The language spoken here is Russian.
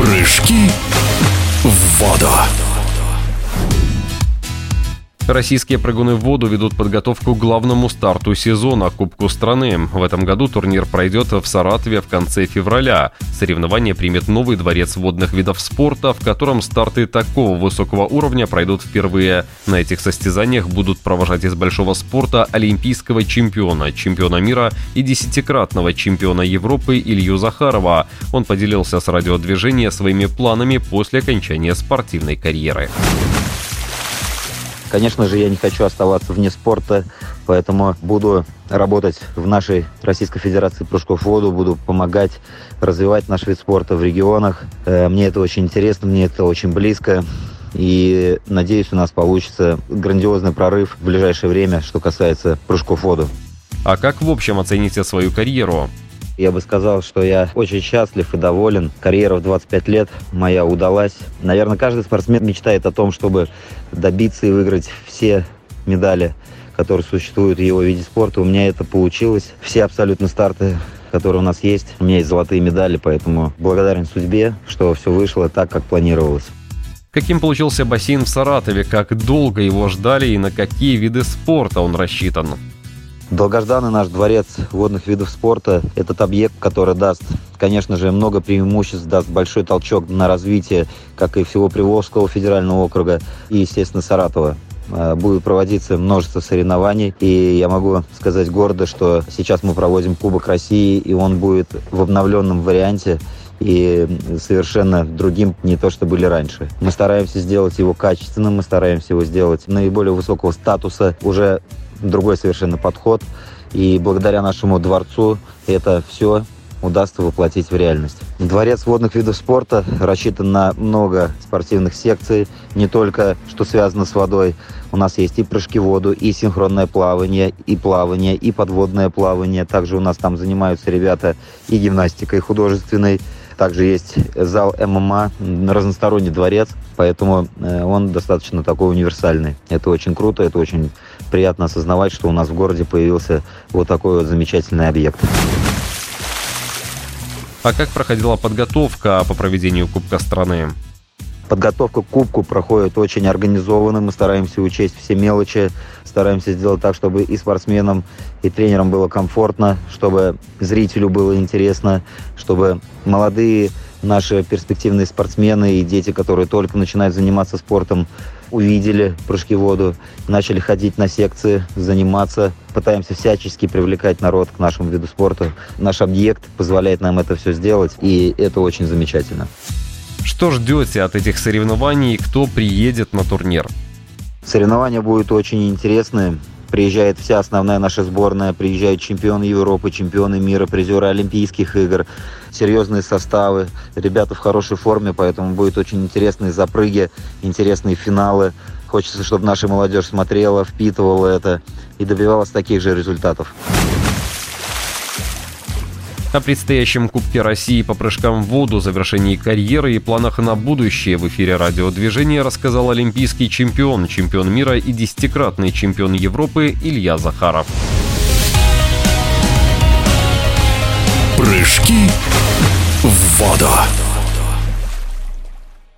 Прыжки в воду. Российские прыгуны в воду ведут подготовку к главному старту сезона – Кубку страны. В этом году турнир пройдет в Саратове в конце февраля. Соревнование примет новый дворец водных видов спорта, в котором старты такого высокого уровня пройдут впервые. На этих состязаниях будут провожать из большого спорта олимпийского чемпиона, чемпиона мира и десятикратного чемпиона Европы Илью Захарова. Он поделился с радиодвижением своими планами после окончания спортивной карьеры. Конечно же, я не хочу оставаться вне спорта, поэтому буду работать в нашей Российской Федерации прыжков в воду, буду помогать развивать наш вид спорта в регионах. Э, мне это очень интересно, мне это очень близко. И надеюсь, у нас получится грандиозный прорыв в ближайшее время, что касается прыжков в воду. А как в общем оцените свою карьеру? Я бы сказал, что я очень счастлив и доволен. Карьера в 25 лет моя удалась. Наверное, каждый спортсмен мечтает о том, чтобы добиться и выиграть все медали, которые существуют в его виде спорта. У меня это получилось. Все абсолютно старты которые у нас есть. У меня есть золотые медали, поэтому благодарен судьбе, что все вышло так, как планировалось. Каким получился бассейн в Саратове, как долго его ждали и на какие виды спорта он рассчитан? Долгожданный наш дворец водных видов спорта – этот объект, который даст, конечно же, много преимуществ, даст большой толчок на развитие, как и всего Приволжского федерального округа и, естественно, Саратова э, будет проводиться множество соревнований. И я могу сказать гордо, что сейчас мы проводим Кубок России, и он будет в обновленном варианте и совершенно другим, не то, что были раньше. Мы стараемся сделать его качественным, мы стараемся его сделать наиболее высокого статуса, уже другой совершенно подход. И благодаря нашему дворцу это все удастся воплотить в реальность. Дворец водных видов спорта рассчитан на много спортивных секций, не только что связано с водой. У нас есть и прыжки в воду, и синхронное плавание, и плавание, и подводное плавание. Также у нас там занимаются ребята и гимнастикой художественной, также есть зал ММА, разносторонний дворец, поэтому э, он достаточно такой универсальный. Это очень круто, это очень приятно осознавать, что у нас в городе появился вот такой вот замечательный объект. А как проходила подготовка по проведению Кубка страны? Подготовка к Кубку проходит очень организованно. Мы стараемся учесть все мелочи, стараемся сделать так, чтобы и спортсменам, и тренерам было комфортно, чтобы зрителю было интересно, чтобы молодые наши перспективные спортсмены и дети, которые только начинают заниматься спортом, увидели прыжки в воду, начали ходить на секции, заниматься. Пытаемся всячески привлекать народ к нашему виду спорта. Наш объект позволяет нам это все сделать, и это очень замечательно. Что ждете от этих соревнований и кто приедет на турнир? Соревнования будут очень интересные. Приезжает вся основная наша сборная, приезжают чемпионы Европы, чемпионы мира, призеры Олимпийских игр, серьезные составы, ребята в хорошей форме, поэтому будет очень интересные запрыги, интересные финалы. Хочется, чтобы наша молодежь смотрела, впитывала это и добивалась таких же результатов. О предстоящем Кубке России по прыжкам в воду, завершении карьеры и планах на будущее в эфире радиодвижения рассказал олимпийский чемпион, чемпион мира и десятикратный чемпион Европы Илья Захаров. Прыжки в воду.